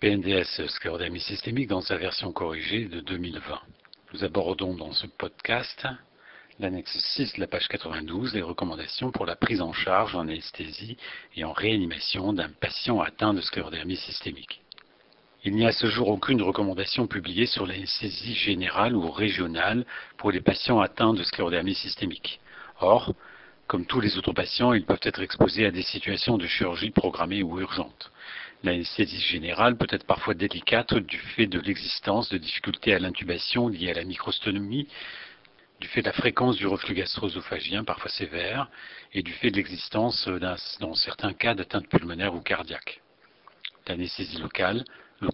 PNDS sclérodermie systémique dans sa version corrigée de 2020. Nous abordons dans ce podcast l'annexe 6 de la page 92 les recommandations pour la prise en charge en anesthésie et en réanimation d'un patient atteint de sclérodermie systémique. Il n'y a à ce jour aucune recommandation publiée sur l'anesthésie générale ou régionale pour les patients atteints de sclérodermie systémique. Or, comme tous les autres patients, ils peuvent être exposés à des situations de chirurgie programmée ou urgente. L'anesthésie générale peut être parfois délicate du fait de l'existence de difficultés à l'intubation liées à la microstonomie, du fait de la fréquence du reflux gastro-œsophagien parfois sévère, et du fait de l'existence, dans certains cas, d'atteinte pulmonaire ou cardiaque. L'anesthésie locale, le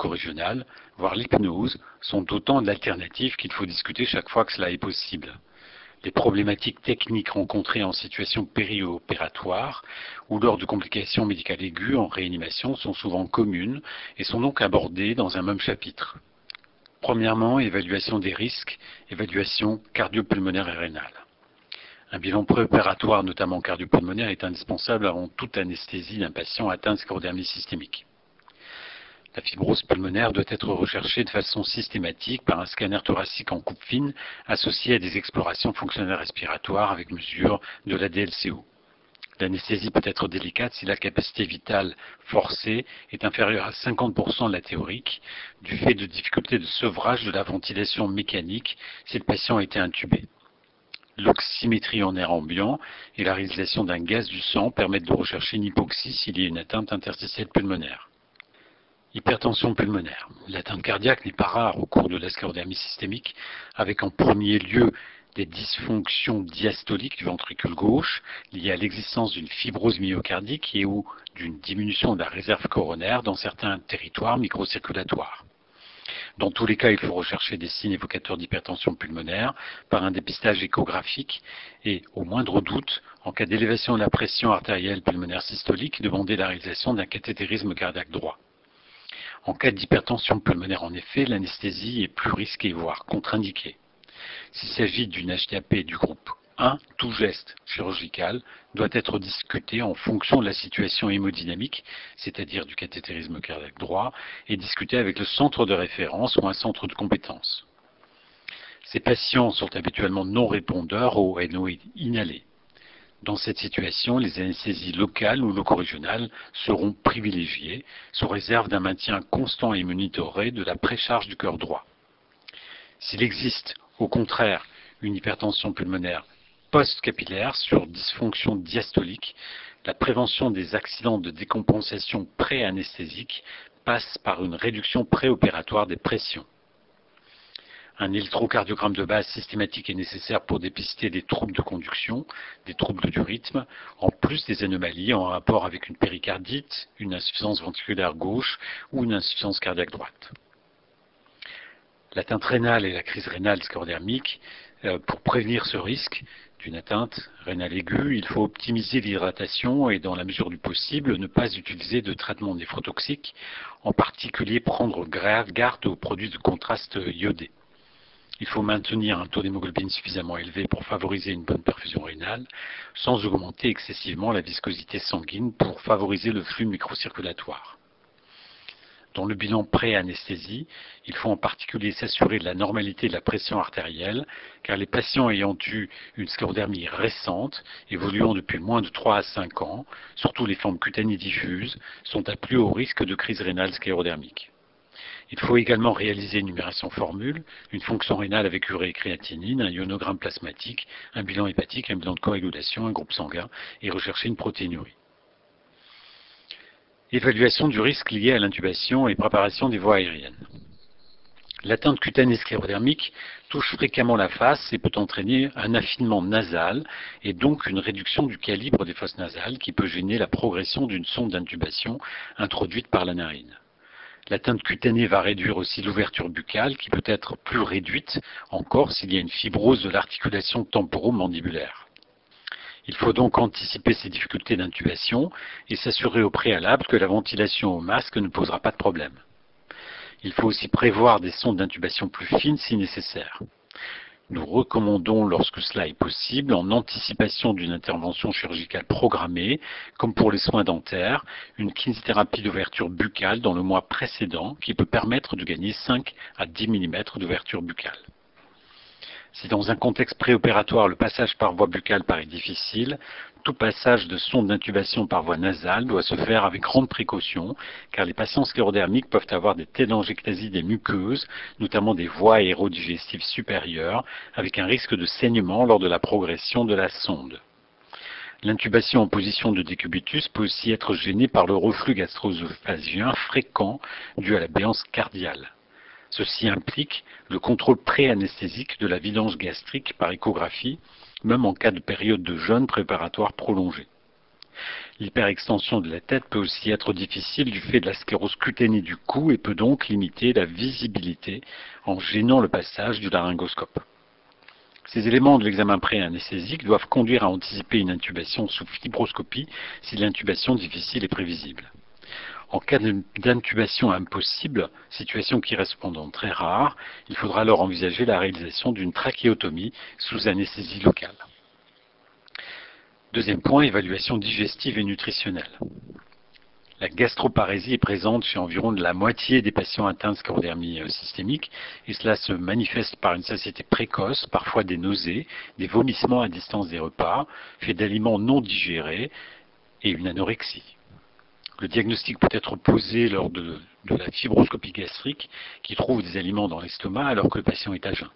voire l'hypnose, sont autant d'alternatives qu'il faut discuter chaque fois que cela est possible. Les problématiques techniques rencontrées en situation périopératoire ou lors de complications médicales aiguës en réanimation sont souvent communes et sont donc abordées dans un même chapitre. Premièrement, évaluation des risques, évaluation cardiopulmonaire et rénale. Un bilan préopératoire, notamment cardiopulmonaire, est indispensable avant toute anesthésie d'un patient atteint de sclérodermie systémique. La fibrose pulmonaire doit être recherchée de façon systématique par un scanner thoracique en coupe fine associé à des explorations fonctionnelles respiratoires avec mesure de la DLCO. L'anesthésie peut être délicate si la capacité vitale forcée est inférieure à 50% de la théorique, du fait de difficultés de sevrage de la ventilation mécanique si le patient a été intubé. L'oxymétrie en air ambiant et la réalisation d'un gaz du sang permettent de rechercher une hypoxie s'il y a une atteinte interstitielle pulmonaire. Hypertension pulmonaire. L'atteinte cardiaque n'est pas rare au cours de la systémique, avec en premier lieu des dysfonctions diastoliques du ventricule gauche liées à l'existence d'une fibrose myocardique et ou d'une diminution de la réserve coronaire dans certains territoires microcirculatoires. Dans tous les cas, il faut rechercher des signes évocateurs d'hypertension pulmonaire par un dépistage échographique et, au moindre doute, en cas d'élévation de la pression artérielle pulmonaire systolique, demander la réalisation d'un cathétérisme cardiaque droit. En cas d'hypertension pulmonaire, en effet, l'anesthésie est plus risquée, voire contre-indiquée. S'il s'agit d'une HDAP du groupe 1, tout geste chirurgical doit être discuté en fonction de la situation hémodynamique, c'est-à-dire du cathétérisme cardiaque droit, et discuté avec le centre de référence ou un centre de compétence. Ces patients sont habituellement non répondeurs aux NOïdes inhalés. Dans cette situation, les anesthésies locales ou loco-régionales seront privilégiées, sous réserve d'un maintien constant et monitoré de la précharge du cœur droit. S'il existe, au contraire, une hypertension pulmonaire post-capillaire sur dysfonction diastolique, la prévention des accidents de décompensation pré-anesthésique passe par une réduction préopératoire des pressions. Un électrocardiogramme de base systématique est nécessaire pour dépister des troubles de conduction, des troubles du rythme, en plus des anomalies en rapport avec une péricardite, une insuffisance ventriculaire gauche ou une insuffisance cardiaque droite. L'atteinte rénale et la crise rénale sclerodermique, euh, pour prévenir ce risque d'une atteinte rénale aiguë, il faut optimiser l'hydratation et, dans la mesure du possible, ne pas utiliser de traitement néphrotoxique, en particulier prendre garde aux produits de contraste iodés. Il faut maintenir un taux d'hémoglobine suffisamment élevé pour favoriser une bonne perfusion rénale, sans augmenter excessivement la viscosité sanguine pour favoriser le flux microcirculatoire. Dans le bilan pré-anesthésie, il faut en particulier s'assurer de la normalité de la pression artérielle, car les patients ayant eu une sclérodermie récente, évoluant depuis moins de 3 à 5 ans, surtout les formes cutanées diffuses, sont à plus haut risque de crise rénale sclérodermique. Il faut également réaliser une numération formule, une fonction rénale avec urée et créatinine, un ionogramme plasmatique, un bilan hépatique, un bilan de coagulation, un groupe sanguin et rechercher une protéinurie. Évaluation du risque lié à l'intubation et préparation des voies aériennes. L'atteinte cutanée sclérodermique touche fréquemment la face et peut entraîner un affinement nasal et donc une réduction du calibre des fosses nasales qui peut gêner la progression d'une sonde d'intubation introduite par la narine. L'atteinte cutanée va réduire aussi l'ouverture buccale qui peut être plus réduite encore s'il y a une fibrose de l'articulation temporomandibulaire. Il faut donc anticiper ces difficultés d'intubation et s'assurer au préalable que la ventilation au masque ne posera pas de problème. Il faut aussi prévoir des sondes d'intubation plus fines si nécessaire. Nous recommandons, lorsque cela est possible, en anticipation d'une intervention chirurgicale programmée, comme pour les soins dentaires, une kinésithérapie d'ouverture buccale dans le mois précédent qui peut permettre de gagner 5 à 10 mm d'ouverture buccale. Si dans un contexte préopératoire le passage par voie buccale paraît difficile, tout passage de sonde d'intubation par voie nasale doit se faire avec grande précaution, car les patients sclérodermiques peuvent avoir des télangiectasies des muqueuses, notamment des voies aérodigestives supérieures, avec un risque de saignement lors de la progression de la sonde. L'intubation en position de décubitus peut aussi être gênée par le reflux gastro-œsophagien fréquent dû à la béance cardiale. Ceci implique le contrôle pré-anesthésique de la vidange gastrique par échographie, même en cas de période de jeûne préparatoire prolongée. L'hyperextension de la tête peut aussi être difficile du fait de la sclérose cutanée du cou et peut donc limiter la visibilité en gênant le passage du laryngoscope. Ces éléments de l'examen pré-anesthésique doivent conduire à anticiper une intubation sous fibroscopie si l'intubation difficile est prévisible. En cas d'intubation impossible, situation qui reste cependant très rare, il faudra alors envisager la réalisation d'une trachéotomie sous anesthésie locale. Deuxième point, évaluation digestive et nutritionnelle. La gastroparésie est présente chez environ la moitié des patients atteints de sclerodermie euh, systémique et cela se manifeste par une satiété précoce, parfois des nausées, des vomissements à distance des repas, fait d'aliments non digérés et une anorexie. Le diagnostic peut être posé lors de, la fibroscopie gastrique qui trouve des aliments dans l'estomac alors que le patient est à jeun.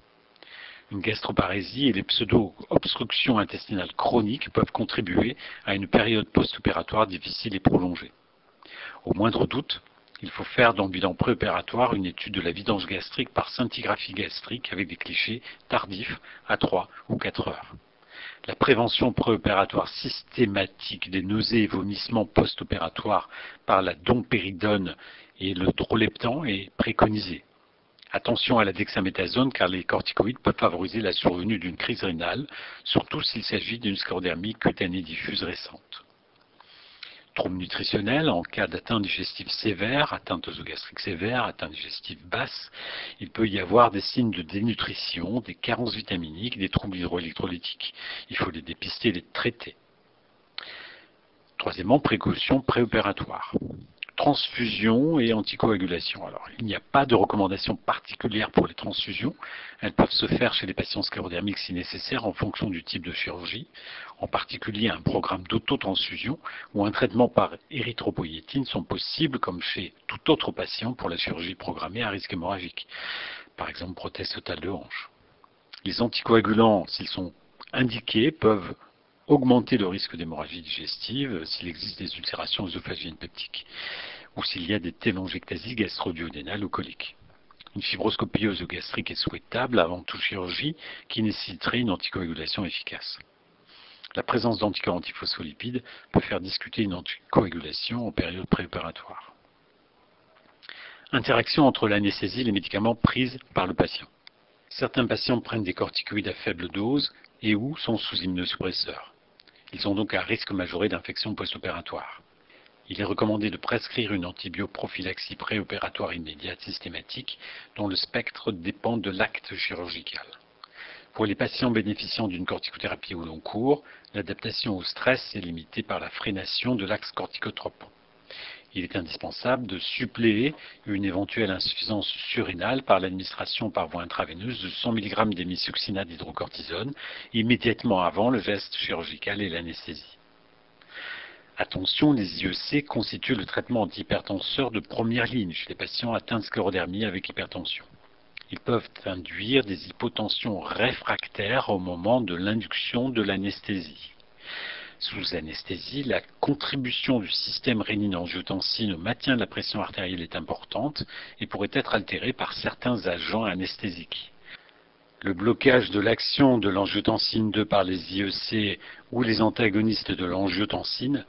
Une gastroparésie et les pseudo-obstructions intestinales chroniques peuvent contribuer à une période post-opératoire difficile et prolongée. Au moindre doute, il faut faire dans le bilan préopératoire une étude de la vidange gastrique par scintigraphie gastrique avec des clichés tardifs à 3 ou 4 heures. La prévention préopératoire systématique des nausées et vomissements post-opératoires par la dompéridone et le droleptan est préconisée. Attention à la dexaméthasone car les corticoïdes peuvent favoriser la survenue d'une crise rénale, surtout s'il s'agit d'une sclérodermie cutanée diffuse récente troubles nutritionnels, en cas d'atteinte digestive sévère, atteinte œsogastrique sévère, atteinte digestive basse, il peut y avoir des signes de dénutrition, des carences vitaminiques, des troubles hydroélectrolytiques. Il faut les dépister et les traiter. Troisièmement, précaution préopératoire transfusion et anticoagulation. Alors, il n'y a pas de recommandation particulière pour les transfusions. Elles peuvent se faire chez les patients sclérodermiques si nécessaire en fonction du type de chirurgie, en particulier un programme d'autotransfusion ou un traitement par érythropoïétine sont possibles comme chez tout autre patient pour la chirurgie programmée à risque hémorragique, par exemple prothèse totale de hanche. Les anticoagulants, s'ils sont indiqués, peuvent augmenter le risque d'hémorragie digestive s'il existe des ulcérations œsophagiennes peptiques ou s'il y a des télangiectasies gastro-duodénales ou coliques. Une fibroscopie œsogastrique est souhaitable avant toute chirurgie qui nécessiterait une anticoagulation efficace. La présence d'anticorps antiphospholipides peut faire discuter une anticoagulation en période préopératoire. Interaction entre l'anesthésie et les médicaments pris par le patient. Certains patients prennent des corticoïdes à faible dose et ou sont sous immunosuppresseurs. Ils sont donc à risque majoré d'infection post-opératoire. Il est recommandé de prescrire une antibioprophylaxie préopératoire immédiate systématique dont le spectre dépend de l'acte chirurgical. Pour les patients bénéficiant d'une corticothérapie au long cours, l'adaptation au stress est limitée par la frénation de l'axe corticotrope il est indispensable de suppléer une éventuelle insuffisance surrénale par l'administration par voie intraveineuse de 100 mg d'émisuccinate d'hydrocortisone immédiatement avant le geste chirurgical et l'anesthésie. Attention, les IEC constituent le traitement antihypertenseur de première ligne chez les patients atteints de sclérodermie avec hypertension. Ils peuvent induire des hypotensions réfractaires au moment de l'induction de l'anesthésie. Sous anesthésie, la contribution du système rénine-angiotensine au maintien de la pression artérielle est importante et pourrait être altérée par certains agents anesthésiques. Le blocage de l'action de l'angiotensine 2 par les IEC ou les antagonistes de l'angiotensine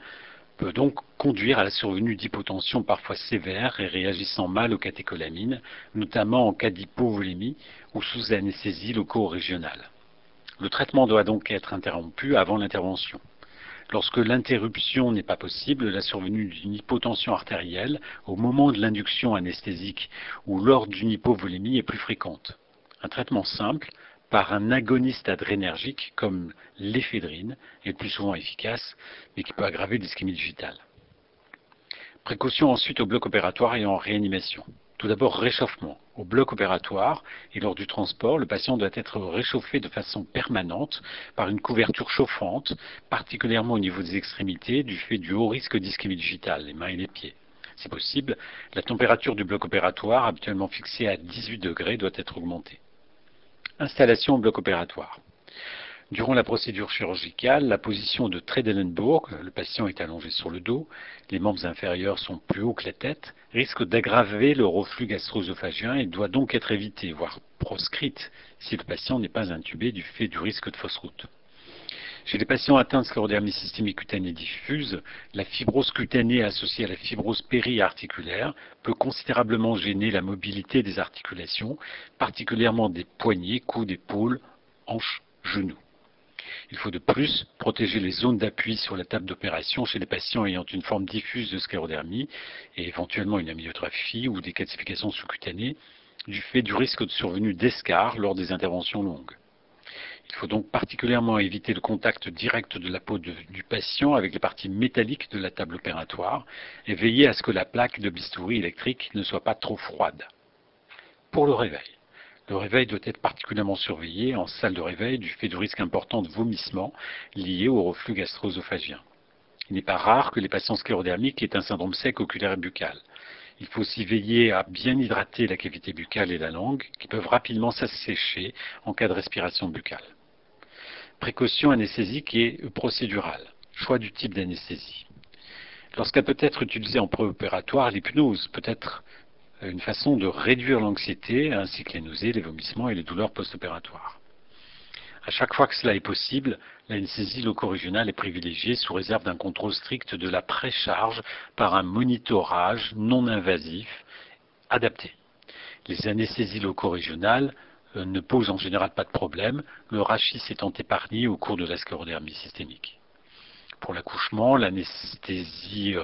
peut donc conduire à la survenue d'hypotension parfois sévère et réagissant mal aux catécholamines, notamment en cas d'hypovolémie ou sous anesthésie loco-régionale. Le traitement doit donc être interrompu avant l'intervention. Lorsque l'interruption n'est pas possible, la survenue d'une hypotension artérielle au moment de l'induction anesthésique ou lors d'une hypovolémie est plus fréquente. Un traitement simple, par un agoniste adrénergique comme l'éphédrine, est plus souvent efficace, mais qui peut aggraver l'ischémie digitale. Précaution ensuite au bloc opératoire et en réanimation. Tout d'abord, réchauffement. Au bloc opératoire et lors du transport, le patient doit être réchauffé de façon permanente par une couverture chauffante, particulièrement au niveau des extrémités, du fait du haut risque d'ischémie digitale, les mains et les pieds. Si possible, la température du bloc opératoire, habituellement fixée à 18 degrés, doit être augmentée. Installation au bloc opératoire. Durant la procédure chirurgicale, la position de Tredelenburg, le patient est allongé sur le dos, les membres inférieurs sont plus hauts que la tête, risque d'aggraver le reflux gastro-œsophagien et doit donc être évité, voire proscrite, si le patient n'est pas intubé du fait du risque de fausse route. Chez les patients atteints de sclérodermie systémique cutanée diffuse, la fibrose cutanée associée à la fibrose périarticulaire peut considérablement gêner la mobilité des articulations, particulièrement des poignets, coudes, épaules, hanches, genoux. Il faut de plus protéger les zones d'appui sur la table d'opération chez les patients ayant une forme diffuse de sclérodermie et éventuellement une amyotrophie ou des calcifications sous-cutanées du fait du risque de survenue d'escarres lors des interventions longues. Il faut donc particulièrement éviter le contact direct de la peau du patient avec les parties métalliques de la table opératoire et veiller à ce que la plaque de bistouri électrique ne soit pas trop froide. Pour le réveil. Le réveil doit être particulièrement surveillé en salle de réveil du fait du risque important de vomissement lié au reflux gastro-œsophagien. Il n'est pas rare que les patients sclérodermiques aient un syndrome sec oculaire et buccal. Il faut aussi veiller à bien hydrater la cavité buccale et la langue, qui peuvent rapidement s'assécher en cas de respiration buccale. Précaution anesthésique et procédurale. Choix du type d'anesthésie. Lorsqu'elle peut être utilisée en préopératoire, l'hypnose peut être une façon de réduire l'anxiété ainsi que les nausées, les vomissements et les douleurs post-opératoires. À chaque fois que cela est possible, l'anesthésie loco-régionale est privilégiée sous réserve d'un contrôle strict de la précharge par un monitorage non invasif adapté. Les anesthésies loco-régionales euh, ne posent en général pas de problème, le rachis étant épargné au cours de la sclérodermie systémique. Pour l'accouchement, l'anesthésie euh,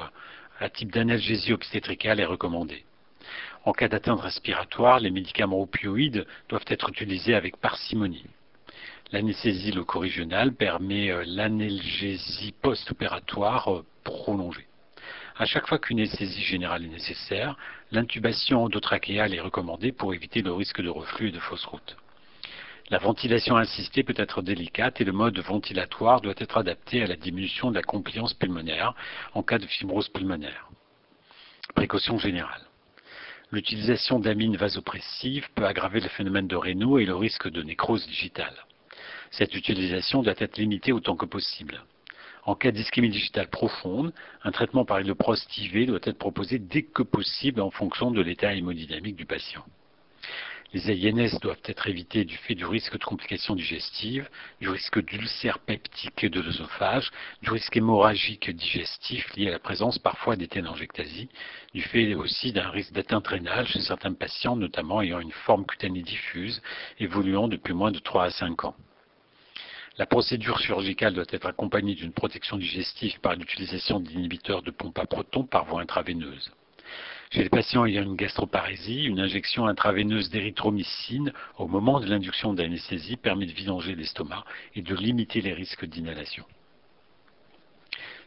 à type d'analgésie obstétricale est recommandée. En cas d'atteinte respiratoire, les médicaments opioïdes doivent être utilisés avec parcimonie. L'anesthésie locorégionale permet euh, l'analgésie post-opératoire euh, prolongée. À chaque fois qu'une anesthésie générale est nécessaire, l'intubation endotrachéale est recommandée pour éviter le risque de reflux et de fausse route. La ventilation assistée peut être délicate et le mode ventilatoire doit être adapté à la diminution de la compliance pulmonaire en cas de fibrose pulmonaire. Précaution générale. L'utilisation d'amines vasopressives peut aggraver le phénomène de Raynaud et le risque de nécrose digitale. Cette utilisation doit être limitée autant que possible. En cas d'ischémie digitale profonde, un traitement par hydroprost IV doit être proposé dès que possible en fonction de l'état hémodynamique du patient. Les AINS doivent être évités du fait du risque de complications digestives, du risque d'ulcère peptique de l'œsophage, du risque hémorragique digestif lié à la présence parfois des ténangiectasies, du fait aussi d'un risque d'atteinte rénale chez certains patients, notamment ayant une forme cutanée diffuse, évoluant depuis moins de 3 à 5 ans. La procédure chirurgicale doit être accompagnée d'une protection digestive par l'utilisation d'inhibiteurs de pompe à protons par voie intraveineuse. Chez les patients ayant une gastroparésie, une injection intraveineuse d'érythromycine au moment de l'induction d'anesthésie permet de vidanger l'estomac et de limiter les risques d'inhalation.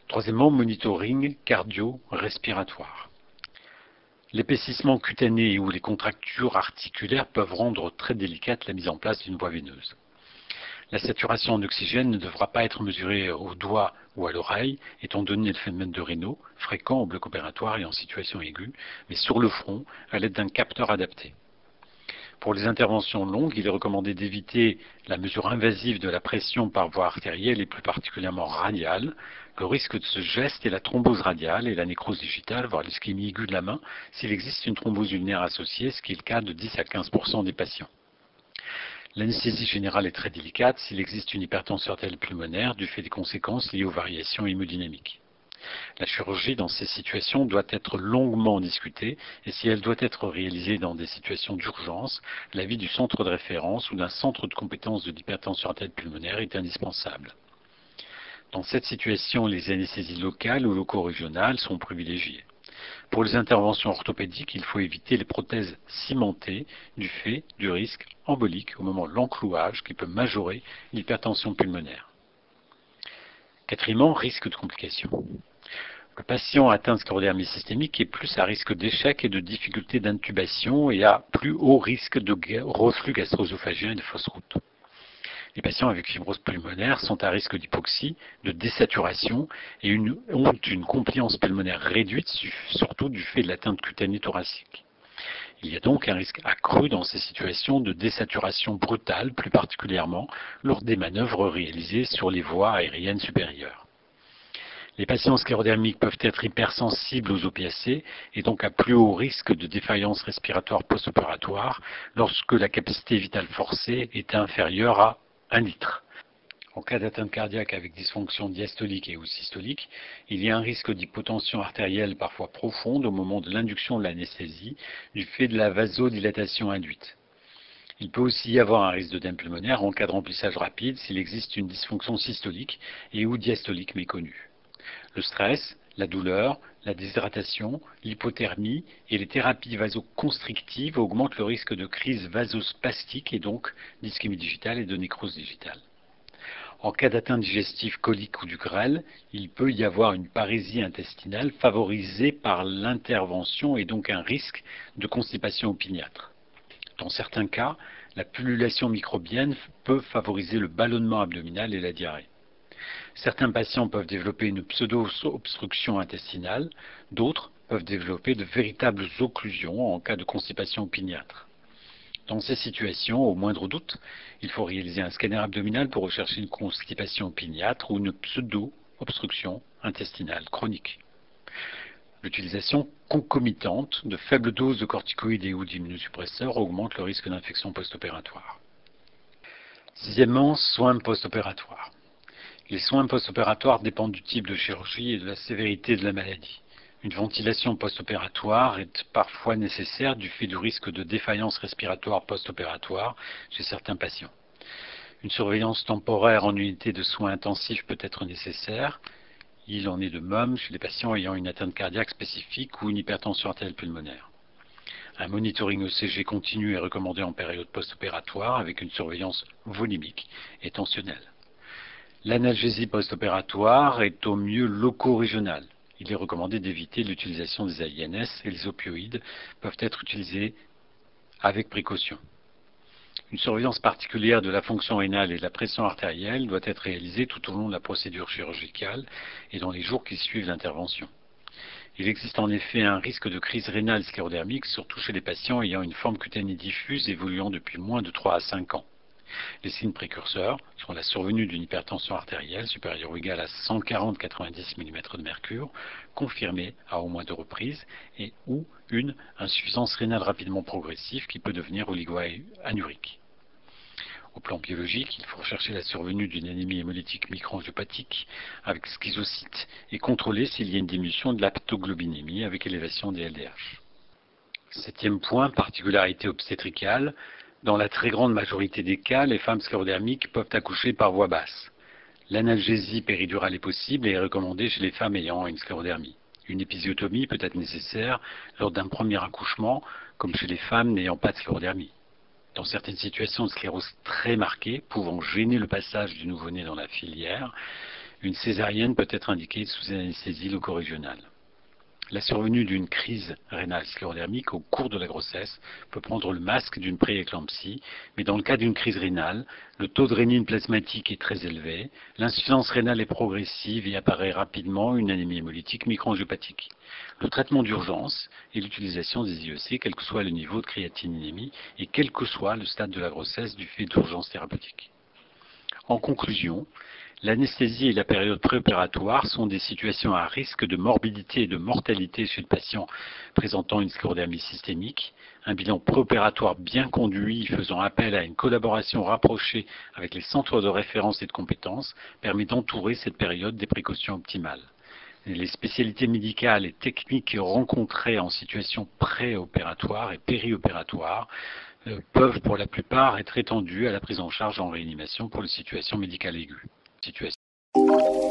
Troisièmement, monitoring cardio-respiratoire. L'épaississement cutané ou les contractures articulaires peuvent rendre très délicate la mise en place d'une voie veineuse. La saturation en oxygène ne devra pas être mesurée au doigt ou à l'oreille, étant donné le phénomène de Raynaud, fréquent au bloc opératoire et en situation aiguë, mais sur le front, à l'aide d'un capteur adapté. Pour les interventions longues, il est recommandé d'éviter la mesure invasive de la pression par voie artérielle et plus particulièrement radiale. Le risque de ce geste est la thrombose radiale et la nécrose digitale, voire l'ischémie aiguë de la main, s'il existe une thrombose ulnaire associée, ce qui est le cas de 10 à 15% des patients. L'anesthésie générale est très délicate s'il existe une hypertension artérielle pulmonaire du fait des conséquences liées aux variations hémodynamiques. La chirurgie dans ces situations doit être longuement discutée et si elle doit être réalisée dans des situations d'urgence, l'avis du centre de référence ou d'un centre de compétences de l'hypertension artérielle pulmonaire est indispensable. Dans cette situation, les anesthésies locales ou loco-régionales sont privilégiées. Pour les interventions orthopédiques, il faut éviter les prothèses cimentées du fait du risque embolique au moment de l'enclouage qui peut majorer l'hypertension pulmonaire. Quatrièmement, risque de complications. Le patient atteint de sclérodermie systémique est plus à risque d'échec et de difficulté d'intubation et a plus haut risque de reflux gastro-œsophagien et de fausse route. Les patients avec fibrose pulmonaire sont à risque d'hypoxie, de désaturation et ont une compliance pulmonaire réduite, surtout du fait de l'atteinte cutanée thoracique. Il y a donc un risque accru dans ces situations de désaturation brutale, plus particulièrement lors des manœuvres réalisées sur les voies aériennes supérieures. Les patients sclérodermiques peuvent être hypersensibles aux opiacés et donc à plus haut risque de défaillance respiratoire post-opératoire lorsque la capacité vitale forcée est inférieure à 1 litre. En cas d'atteinte cardiaque avec dysfonction diastolique et ou systolique, il y a un risque d'hypotension artérielle parfois profonde au moment de l'induction de l'anesthésie du fait de la vasodilatation induite. Il peut aussi y avoir un risque d'œdème pulmonaire en cas de remplissage rapide s'il existe une dysfonction systolique et ou diastolique méconnue. Le stress, la douleur, la déshydratation, l'hypothermie et les thérapies vasoconstrictives augmentent le risque de crise vasospastique et donc d'ischémie digitale et de nécrose digitale. En cas d'atteinte digestive colique ou du grêle, il peut y avoir une parésie intestinale favorisée par l'intervention et donc un risque de constipation opiniâtre. Dans certains cas, la pullulation microbienne peut favoriser le ballonnement abdominal et la diarrhée. Certains patients peuvent développer une pseudo-obstruction intestinale, d'autres peuvent développer de véritables occlusions en cas de constipation opiniâtre. Dans ces situations, au moindre doute, il faut réaliser un scanner abdominal pour rechercher une constipation opiniâtre ou une pseudo-obstruction intestinale chronique. L'utilisation concomitante de faibles doses de corticoïdes et ou d'immunosuppresseurs augmente le risque d'infection post-opératoire. Sixièmement, soins post-opératoires. Les soins post-opératoires dépendent du type de chirurgie et de la sévérité de la maladie. Une ventilation post-opératoire est parfois nécessaire du fait du risque de défaillance respiratoire post-opératoire chez certains patients. Une surveillance temporaire en unité de soins intensifs peut être nécessaire. Il en est de même chez les patients ayant une atteinte cardiaque spécifique ou une hypertension artérielle pulmonaire. Un monitoring ECG continu est recommandé en période post-opératoire avec une surveillance volumique et tensionnelle. L'analgésie post-opératoire est au mieux loco-régionale. Il est recommandé d'éviter l'utilisation des AINS et les opioïdes peuvent être utilisés avec précaution. Une surveillance particulière de la fonction rénale et de la pression artérielle doit être réalisée tout au long de la procédure chirurgicale et dans les jours qui suivent l'intervention. Il existe en effet un risque de crise rénale sclérodermique, surtout chez les patients ayant une forme cutanée diffuse évoluant depuis moins de 3 à 5 ans. Les signes précurseurs sont la survenue d'une hypertension artérielle supérieure ou égale à 140-90 mm de mercure, confirmée à au moins deux reprises, et ou une insuffisance rénale rapidement progressive qui peut devenir oligo-anurique. Au plan biologique, il faut rechercher la survenue d'une anémie hémolytique microangiopathique avec schizocytes et contrôler s'il y a une diminution de l'aptoglobinémie avec élévation des LDH. Septième point, particularité obstétricale, dans la très grande majorité des cas, les femmes sclérodermiques peuvent accoucher par voie basse. L'analgésie péridurale est possible et est recommandée chez les femmes ayant une sclérodermie. Une épisiotomie peut être nécessaire lors d'un premier accouchement, comme chez les femmes n'ayant pas de sclérodermie. Dans certaines situations de sclérose très marquée, pouvant gêner le passage du nouveau-né dans la filière, une césarienne peut être indiquée sous anesthésie loco-régionale. La survenue d'une crise rénale sclérodermique au cours de la grossesse peut prendre le masque d'une prééclampsie, mais dans le cas d'une crise rénale, le taux de rénine plasmatique est très élevé, l'insuffisance rénale est progressive et apparaît rapidement une anémie hémolytique microangiopathique. Le traitement d'urgence est l'utilisation des IEC, quel que soit le niveau de créatininémie et quel que soit le stade de la grossesse du fait d'urgence thérapeutique. En conclusion, L'anesthésie et la période préopératoire sont des situations à risque de morbidité et de mortalité chez le patient présentant une sclérodermie systémique. Un bilan préopératoire bien conduit faisant appel à une collaboration rapprochée avec les centres de référence et de compétences permet d'entourer cette période des précautions optimales. Les spécialités médicales et techniques rencontrées en situation préopératoire et périopératoire euh, peuvent pour la plupart être étendues à la prise en charge en réanimation pour les situations médicales aiguës situation.